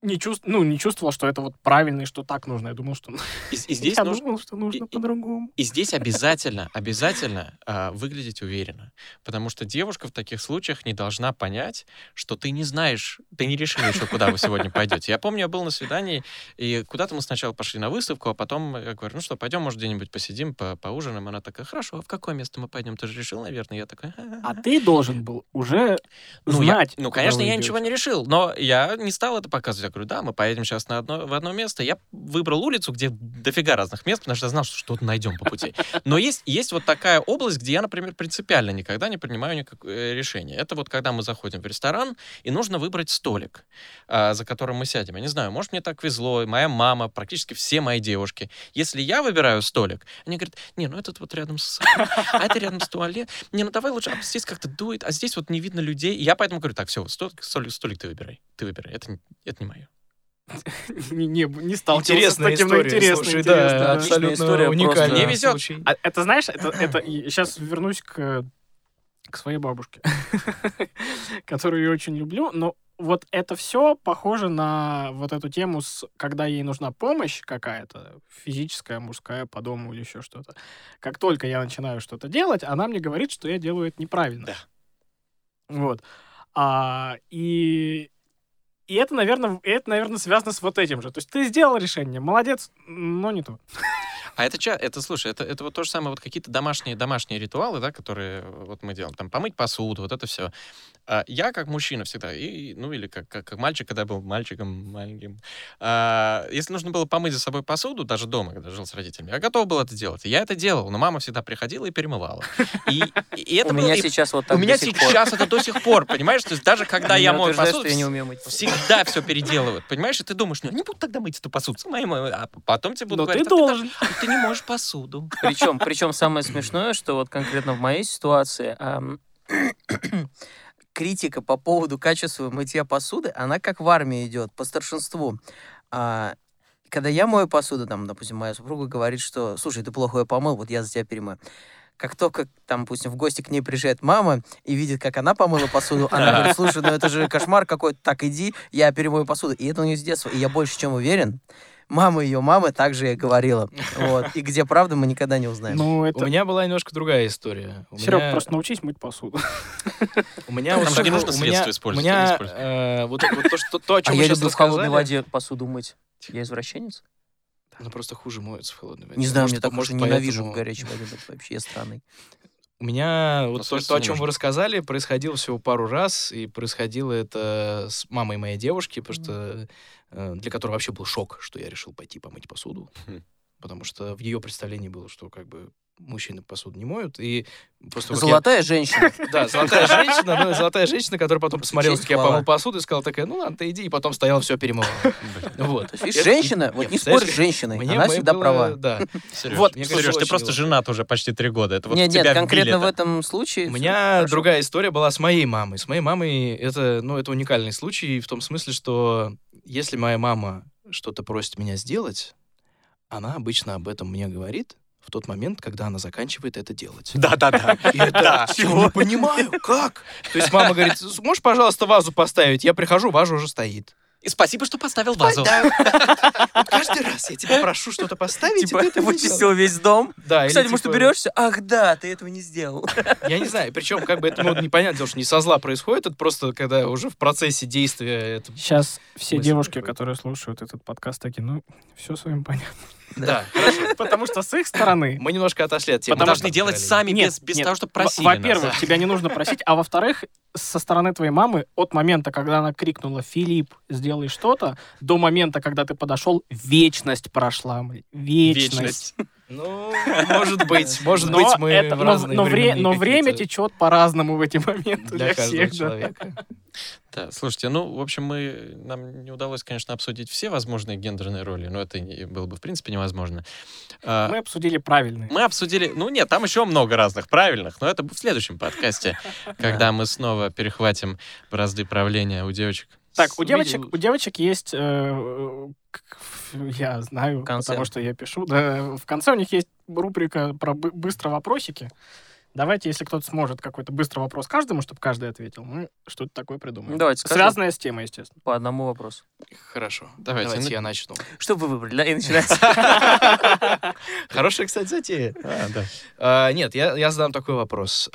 не, чувств, ну, не чувствовал, что это вот правильно и что так нужно. Я думал, что... И, и здесь я нужно, думал, что нужно и- по-другому. И здесь обязательно, обязательно а, выглядеть уверенно. Потому что девушка в таких случаях не должна понять, что ты не знаешь, ты не решил еще, куда вы сегодня пойдете. Я помню, я был на свидании, и куда-то мы сначала пошли на выставку, а потом я говорю, ну что, пойдем, может, где-нибудь посидим, по поужинаем. Она такая, хорошо, а в какое место мы пойдем? Ты же решил, наверное? Я такой, А ты должен был уже ну, я- знать. ну, куда конечно, вы я идете. ничего не решил, но я не стал это показывать. Говорю, да, мы поедем сейчас на одно, в одно место. Я выбрал улицу, где дофига разных мест, потому что я знал, что что-то найдем по пути. Но есть, есть вот такая область, где я, например, принципиально никогда не принимаю никакое решение. Это вот когда мы заходим в ресторан, и нужно выбрать столик, а, за которым мы сядем. Я не знаю, может, мне так везло, моя мама, практически все мои девушки. Если я выбираю столик, они говорят, не, ну этот вот рядом с... А это рядом с туалет. Не, ну давай лучше, а здесь как-то дует, а здесь вот не видно людей. Я поэтому говорю, так, все, столик, столик, столик ты выбирай. Ты выбирай, это, это не мое. Не, не, не сталкивался Интересная с таким, история, интересно, слушай, интересно, да, да. абсолютно история, уникальный просто- Мне везет. случай. А это, знаешь, это, это сейчас вернусь к, к своей бабушке, которую я очень люблю, но вот это все похоже на вот эту тему, с, когда ей нужна помощь какая-то, физическая, мужская, по дому или еще что-то. Как только я начинаю что-то делать, она мне говорит, что я делаю это неправильно. Да. Вот. А, и, и это, наверное, это, наверное, связано с вот этим же. То есть ты сделал решение, молодец, но не то. А это, это слушай, это, это вот то же самое, вот какие-то домашние, домашние ритуалы, да, которые вот мы делаем, там, помыть посуду, вот это все. Я как мужчина всегда, и, ну, или как, как, как мальчик, когда был мальчиком маленьким, а, если нужно было помыть за собой посуду, даже дома, когда жил с родителями, я готов был это делать. Я это делал, но мама всегда приходила и перемывала. И, и это У было- меня и сейчас вот так у меня сих пор. сейчас это до сих пор, понимаешь? То есть даже когда я мою посуду, я не умею мыть всегда все переделывают, понимаешь? И ты думаешь, ну, не буду тогда мыть эту посуду, мою. а потом тебе будут Но ты говорить, «А должен. ты не можешь посуду. Причем, причем самое смешное, что вот конкретно в моей ситуации критика по поводу качества мытья посуды, она как в армии идет, по старшинству. А, когда я мою посуду, там, допустим, моя супруга говорит, что, слушай, ты плохо ее помыл, вот я за тебя перемою. Как только, там, допустим, в гости к ней приезжает мама и видит, как она помыла посуду, она говорит, слушай, ну это же кошмар какой-то, так иди, я перемою посуду. И это у нее с детства. И я больше чем уверен, мама ее мамы также ей говорила. Вот. И где правда, мы никогда не узнаем. Ну, У это... меня была немножко другая история. У Серег, меня- просто научись мыть посуду. У меня Там же не нужно у меня- средства использовать, У меня э, вот то, что- то, о А чем я вы сейчас люблю в холодной воде посуду мыть. Я извращенец? Ну, просто хуже моются в холодной воде. Не знаю, мне так может, уже ненавижу в горячей воде вообще странный. У меня вот то, средства то, о чем вы рассказали, происходило всего пару раз, и происходило это с мамой моей девушки, потому что для которой вообще был шок, что я решил пойти помыть посуду, Хм. потому что в ее представлении было, что как бы мужчины посуду не моют, и просто вот я- Золотая женщина. Да, золотая женщина, ну, золотая женщина, которая потом посмотрела, как я помыл посуду, и сказала такая, ну ладно, ты иди, и потом стояла все перемывала. Вот. Женщина, вот не спорь с женщиной, она всегда права. Да. Вот, Сереж, ты просто женат уже почти три года. Это вот Нет, нет, конкретно в этом случае. У меня другая история была с моей мамой. С моей мамой это, ну, это уникальный случай в том смысле, что если моя мама что-то просит меня сделать, она обычно об этом мне говорит в тот момент, когда она заканчивает это делать. Да-да-да. Я не понимаю, как? То есть мама говорит, можешь, пожалуйста, вазу поставить? Я прихожу, ваза уже стоит. И спасибо, что поставил вазу. Да. Вот Каждый раз я тебя прошу что-то поставить, и Типа, ты это не вычистил весь дом. Да, или Кстати, может, типа- уберешься? Ах, да, ты этого не сделал. Я не знаю, причем как бы это ну, непонятно, что не со зла происходит, это просто когда уже в процессе действия это... Сейчас все девушки, которые слушают этот подкаст, такие, ну, все с вами понятно. Да, хорошо. Потому что с их стороны... Мы немножко отошли от темы. Должны там делать сами, без, того, чтобы Во- просили Во-первых, тебя не нужно просить, а во-вторых, со стороны твоей мамы от момента, когда она крикнула «Филипп, сделай что-то», до момента, когда ты подошел, вечность прошла. Вечность. Вечность. Ну, может быть, может Но, быть, мы это- в но- разные но, вре- но время течет по-разному в эти моменты для для, каждого всех. да. Да, слушайте, ну, в общем, мы, нам не удалось, конечно, обсудить все возможные гендерные роли, но это было бы, в принципе, невозможно. А, Мы обсудили правильные. Мы обсудили, ну нет, там еще много разных правильных, но это в следующем подкасте, когда мы снова перехватим бразды правления у девочек. Так, у девочек, у девочек есть, э, я знаю, потому что я пишу, да, в конце у них есть рубрика про бы- быстро вопросики. Давайте, если кто-то сможет какой-то быстрый вопрос каждому, чтобы каждый ответил, мы что-то такое придумаем. Давайте скажем Связанное с темой, естественно. по одному вопросу. Хорошо, Давайте, давайте, ну- я начну. Что вы выбрали? Да, и начинается. Хорошая, кстати, затея. А, да. А, Нет, я задам такой вопрос.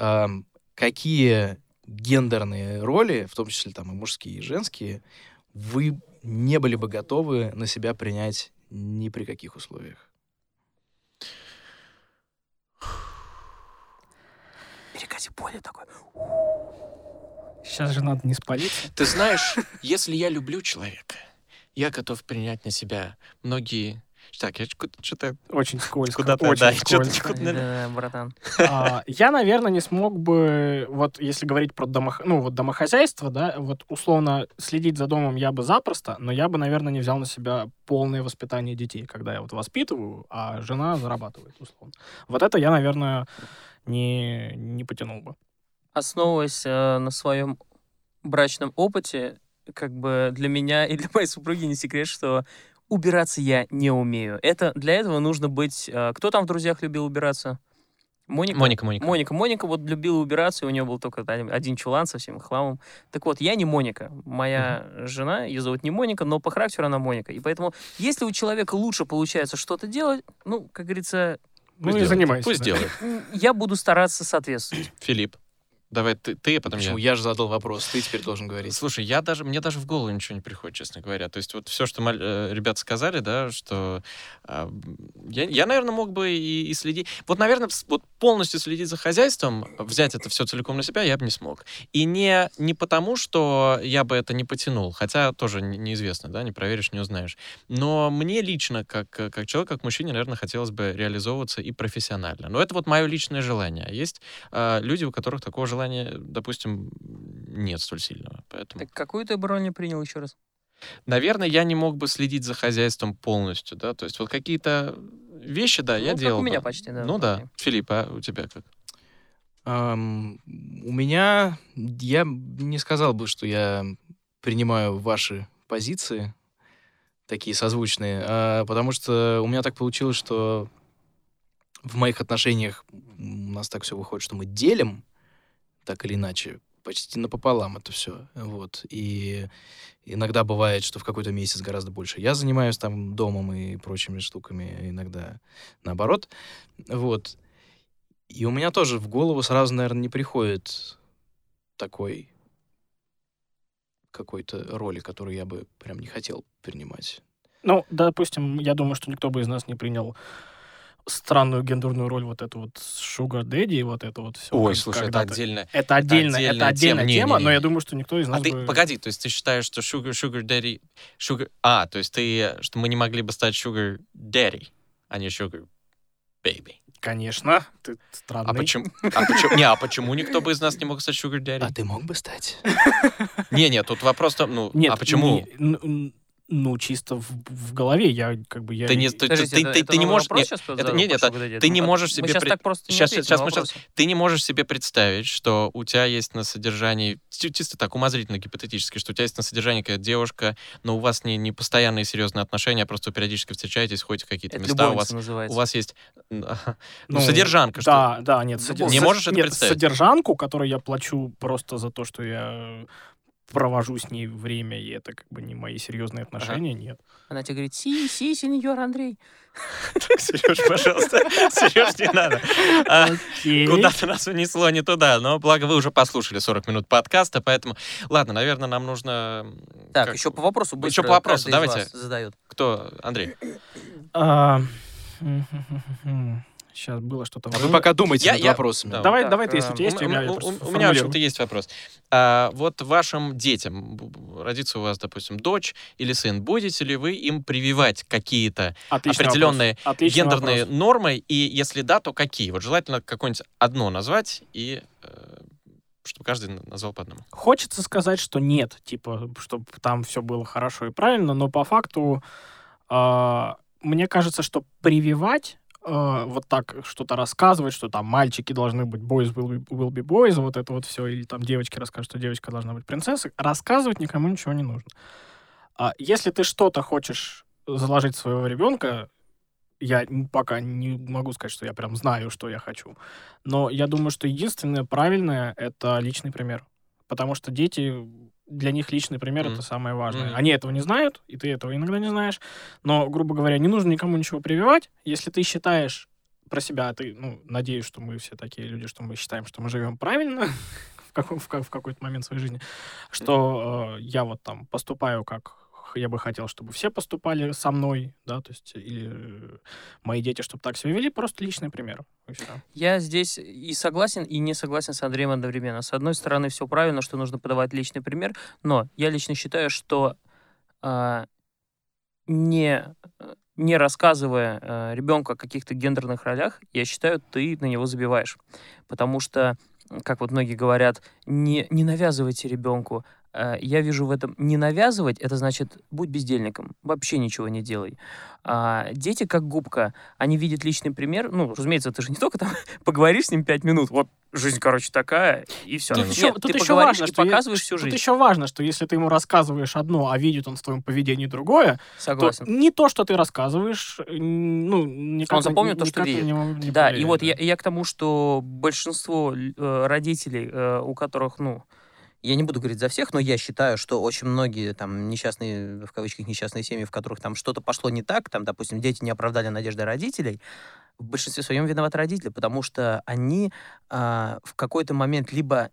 Какие гендерные роли, в том числе там и мужские, и женские, вы не были бы готовы на себя принять ни при каких условиях? Перекати поле такой. Сейчас же надо не спалиться. Ты знаешь, если я люблю человека, я готов принять на себя многие... Так, я что-то... Очень скользко. Куда-то, очень да, скользко. куда- Да, братан. А, Я, наверное, не смог бы, вот если говорить про домох... ну, вот домохозяйство, да, вот условно следить за домом я бы запросто, но я бы, наверное, не взял на себя полное воспитание детей, когда я вот воспитываю, а жена зарабатывает, условно. Вот это я, наверное, не, не потянул бы. Основываясь э, на своем брачном опыте, как бы для меня и для моей супруги не секрет, что убираться я не умею. Это для этого нужно быть... э, кто там в друзьях любил убираться? Моника? Моника, Моника. Моника. Моника вот любила убираться, и у нее был только один один чулан со всем хламом. Так вот, я не Моника. Моя жена, ее зовут не Моника, но по характеру она Моника. И поэтому, если у человека лучше получается что-то делать, ну, как говорится, Ну и занимайся. Пусть да. делает. я буду стараться соответствовать. Филипп, давай ты, ты а потом Почему? я. Я же задал вопрос, ты теперь должен говорить. Слушай, я даже, мне даже в голову ничего не приходит, честно говоря. То есть вот все, что э, ребята сказали, да, что а, я, я, наверное, мог бы и, и следить. Вот, наверное, вот полностью следить за хозяйством, взять это все целиком на себя я бы не смог. И не, не потому, что я бы это не потянул, хотя тоже не- неизвестно, да, не проверишь, не узнаешь. Но мне лично, как, как человек, как мужчине, наверное, хотелось бы реализовываться и профессионально. Но это вот мое личное желание. А есть а, люди, у которых такого желания, допустим, нет столь сильного. Поэтому... Так какую ты не принял еще раз? Наверное, я не мог бы следить за хозяйством полностью, да, то есть вот какие-то вещи, да, я Ну, как делал у меня бы. почти, да, Ну да. Филипп, а у тебя как? Ам, у меня, я не сказал бы, что я принимаю ваши позиции, такие созвучные, а, потому что у меня так получилось, что в моих отношениях у нас так все выходит, что мы делим, так или иначе, почти напополам это все. Вот. И иногда бывает, что в какой-то месяц гораздо больше я занимаюсь там домом и прочими штуками, иногда наоборот. Вот. И у меня тоже в голову сразу, наверное, не приходит такой какой-то роли, которую я бы прям не хотел принимать. Ну, допустим, я думаю, что никто бы из нас не принял странную гендерную роль вот эту вот Sugar Daddy и вот это вот все. Ой, слушай, это отдельно. Это отдельная, это отдельная отдельная тема. тема, Не-не-не. но я думаю, что никто из нас А ты, бы... погоди, то есть ты считаешь, что sugar, sugar daddy, sugar... А, то есть ты, что мы не могли бы стать sugar daddy, а не sugar baby. Конечно, ты странный. А почему? А почему? Не, а почему никто бы из нас не мог стать sugar daddy? А ты мог бы стать? Не, не, тут вопрос там, ну, Нет, а почему? не- ну, чисто в, в голове я как бы... Я, Ты не, ты, ты- это- ты- это ты не можешь, вопрос не, сейчас это- нет, это- ты не Ну, можешь мы себе сейчас пред- так просто не щас на мы вопросы. ты не можешь себе представить, что у тебя есть на содержании, чи- чисто так умозрительно, гипотетически, что у тебя есть на содержании какая-то девушка, но у вас не, не постоянные серьезные отношения, а просто вы периодически встречаетесь, ходите в какие-то Это места, у вас, называется. у вас есть ну, содержанка, что Да, да, нет. Ну, не можешь это нет, представить? содержанку, которую я плачу просто за то, что я провожу с ней время, и это как бы не мои серьезные отношения, нет. Она тебе говорит, си, си, сеньор Андрей. Сереж, пожалуйста, Сереж, не надо. А. Куда-то нас унесло не туда, но благо вы уже послушали 40 минут подкаста, поэтому, ладно, наверное, нам нужно... Так, еще по вопросу Еще быстро по вопросу, давайте. вас задает. Кто? Андрей. Сейчас было что-то... А вы пока думайте Я- над я- вопросами. да. Давай, Так, давай ты, если э, у тебя есть, У- у меня у- я у- у меня, в общем-то, есть вопрос. А, вот вашим детям, родится у вас, допустим, дочь или сын, будете ли вы им прививать какие-то Отличный определенные гендерные вопрос. нормы, и если да, то какие? Вот желательно какое-нибудь одно назвать, и э, чтобы каждый назвал по одному. Хочется сказать, что нет, типа, чтобы там все было хорошо и правильно, но по факту а, мне кажется, что прививать а, вот так что-то рассказывать, что там мальчики должны быть boys will be, will be boys, вот это вот все, или там девочки расскажут, что девочка должна быть принцессой, рассказывать никому ничего не нужно. А если ты что-то хочешь заложить своего ребенка, я пока не могу сказать, что я прям знаю, что я хочу. Но я думаю, что единственное правильное — это личный пример. Потому что дети, для них личный пример Мгм. это самое важное. Мгм. Они этого не знают, и ты этого иногда не знаешь. Но, грубо говоря, не нужно никому ничего прививать. Если ты считаешь про себя, ты, ну, надеюсь, что мы все такие люди, что мы считаем, что мы живем правильно в, каком- в ка- в какой-то момент своей жизни, что э, я вот там поступаю как я бы хотел, чтобы все поступали со мной, да, то есть или э, мои дети, чтобы так себя вели, просто личный пример. Я здесь и согласен, и не согласен с Андреем одновременно. С одной стороны, все правильно, что нужно подавать личный пример, но я лично считаю, что а, не, э, не рассказывая э, ребенку о каких-то гендерных ролях, я считаю, ты на него забиваешь. Потому что, как вот многие говорят, не, не навязывайте ребенку. Э, Я вижу в этом не навязывать, это значит будь бездельником, вообще ничего не делай. А дети как губка, они видят личный пример. Ну, разумеется, ты же не только там поговоришь с ним пять минут, вот жизнь, короче, такая, и все. Тут Нет, еще, ты тут еще важно, и что показываешь всю тут жизнь. еще важно, что если ты ему рассказываешь одно, а видит он в твоем поведении другое, Согласен. то не то, что ты рассказываешь, э, ну, никак Он запомнит на- то, что видит. не Да, и повлияет, вот да. я, я к тому, что большинство э, родителей, э, у которых, ну, я не буду говорить за всех, но я считаю, что очень многие там несчастные, в кавычках, несчастные семьи, в которых там что-то пошло не так, там, допустим, дети не оправдали надежды родителей, в большинстве своем виноваты родители, потому что они а, в какой-то момент либо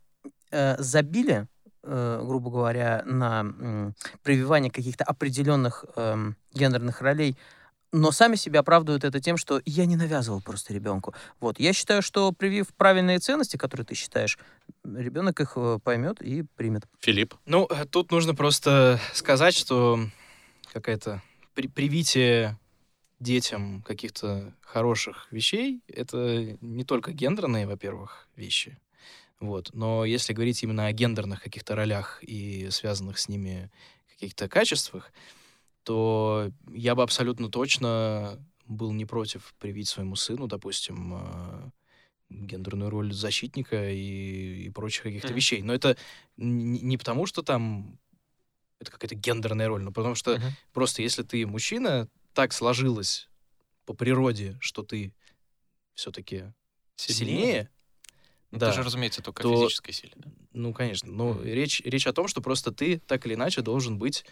э, забили, э, грубо говоря, на м, прививание каких-то определенных эм, гендерных ролей, но сами себя оправдывают это тем, что я не навязывал просто ребенку. Вот, я считаю, что привив правильные ценности, которые ты считаешь, ребенок их э, поймет и примет. Филипп. Ну, э, тут нужно просто сказать, что какая-то при- привитие детям каких-то хороших вещей — это не только гендерные, во-первых, вещи. Вот. Но если говорить именно о гендерных каких-то ролях и связанных с ними каких-то качествах, то я бы абсолютно точно был не против привить своему сыну, допустим, э, гендерную роль защитника и, и прочих каких-то Мгм. вещей. Но это не потому, что там это какая-то гендерная роль, но потому что Мгм. просто если ты мужчина, так сложилось по природе, что ты все-таки сильнее, Ну, да, Это же, разумеется, только то- физической силе. да. Ну, конечно. Но речь, речь о том, что просто ты так или иначе должен быть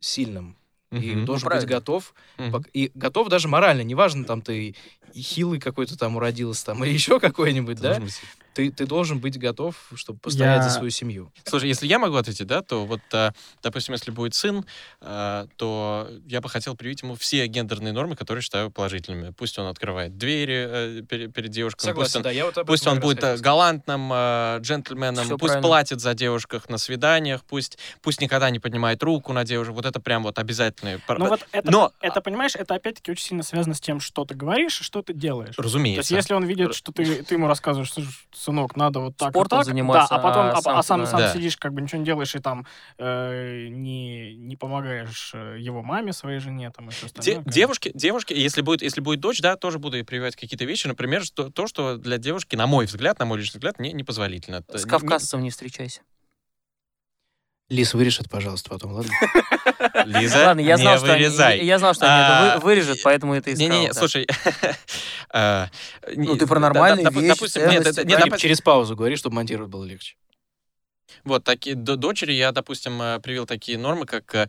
сильным. И Мгм. должен быть правильно. готов. Пок- И готов даже морально. Неважно, там ты и хилый какой-то там уродился, там, или еще какой-нибудь, да? Быть. Ты, ты должен быть готов, чтобы постоять за Я- свою семью. Слушай, если я могу ответить, да, то вот, а, допустим, если будет сын, а, то я бы хотел привить ему все гендерные нормы, которые считаю положительными. Пусть он открывает двери э, пере- перед девушками, пусть Согласен, он да, я вот об Пусть он будет э, сказать. галантным э, джентльменом, Всё пусть правильно. платит за девушках на свиданиях, пусть, пусть никогда не поднимает руку на девушек. Вот это прям вот обязательные. Ну вот это, Но- это, понимаешь, это опять-таки очень сильно связано с тем, что ты говоришь и что ты делаешь. То есть Разумеется. если он видит, что ты, ты ему рассказываешь, что, сынок, надо вот так Спортом вот так, заниматься, да, а потом, а а, сам а сам, на- сам Да. сидишь, как бы ничего не делаешь и там э, не, не помогаешь э, его маме, своей жене, там и все Де- остальное. как бы. девушки, девушки, если будет, если будет дочь, да, тоже буду ей прививать какие-то вещи. Например, что, то, что для девушки, на мой взгляд, на мой личный взгляд, не, непозволительно. С не- кавказцем не встречайся. Лис, вырежь это, пожалуйста, потом, ладно? не- Лиза, Ладно, я не знал, что они, вырезай. я, я знал, что они это А, вы- вырежут, поэтому это и сказал. Не-не-не, да. слушай. э, Ну, не- ты про да- да- нормальные допу- вещи, Допустим, нет, ценности, это- нет, правильно? допу- Через паузу говори, чтобы монтировать было легче. Вот такие дочери я, допустим, э, привил такие нормы, как э,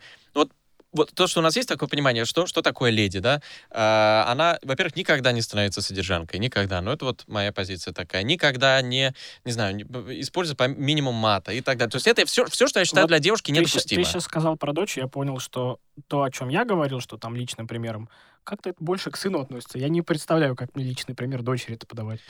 вот то, что у нас есть такое понимание, что, что такое леди, да, э, она, во-первых, никогда не становится содержанкой, никогда, но это вот моя позиция такая, никогда не, не знаю, не- использует по минимум мата и так далее. То есть это все, все что я считаю Вот для девушки Ты недопустимо. Ты сейчас сказал про дочь, я понял, что то, о чем я говорил, что там личным примером, как-то это больше к сыну относится. Я не представляю, как мне личный пример дочери это подавать.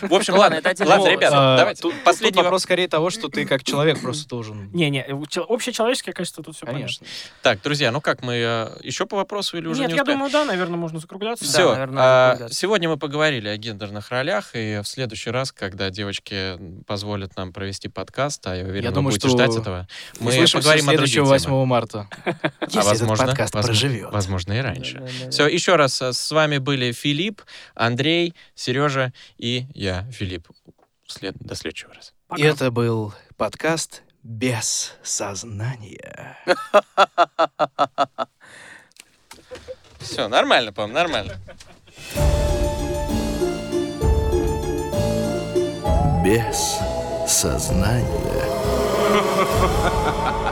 В общем, ладно, это отдельный ладно, ребята, А, давайте. Тут, тут последний вопрос скорее того, что ты как человек просто должен... Не-не, чел- общечеловеческое качество тут все вопрос. Так, друзья, ну как, мы э, еще по вопросу или уже Нет, не я думаю, да, наверное, можно закругляться. Да, Все, закругляться. сегодня мы поговорили о гендерных ролях, и в следующий раз, когда девочки позволят нам провести подкаст, а я уверен, Я вы думаю, будете что ждать этого, мы поговорим о других следующего темах. 8 марта. А возможно, возможно, проживет. возможно и раньше. Все, еще раз э, с вами были Филипп, Андрей, Сережа и я, Филипп. След... До следующего раза. И это был подкаст «Без сознания». Все, нормально, по-моему, нормально. Без сознания.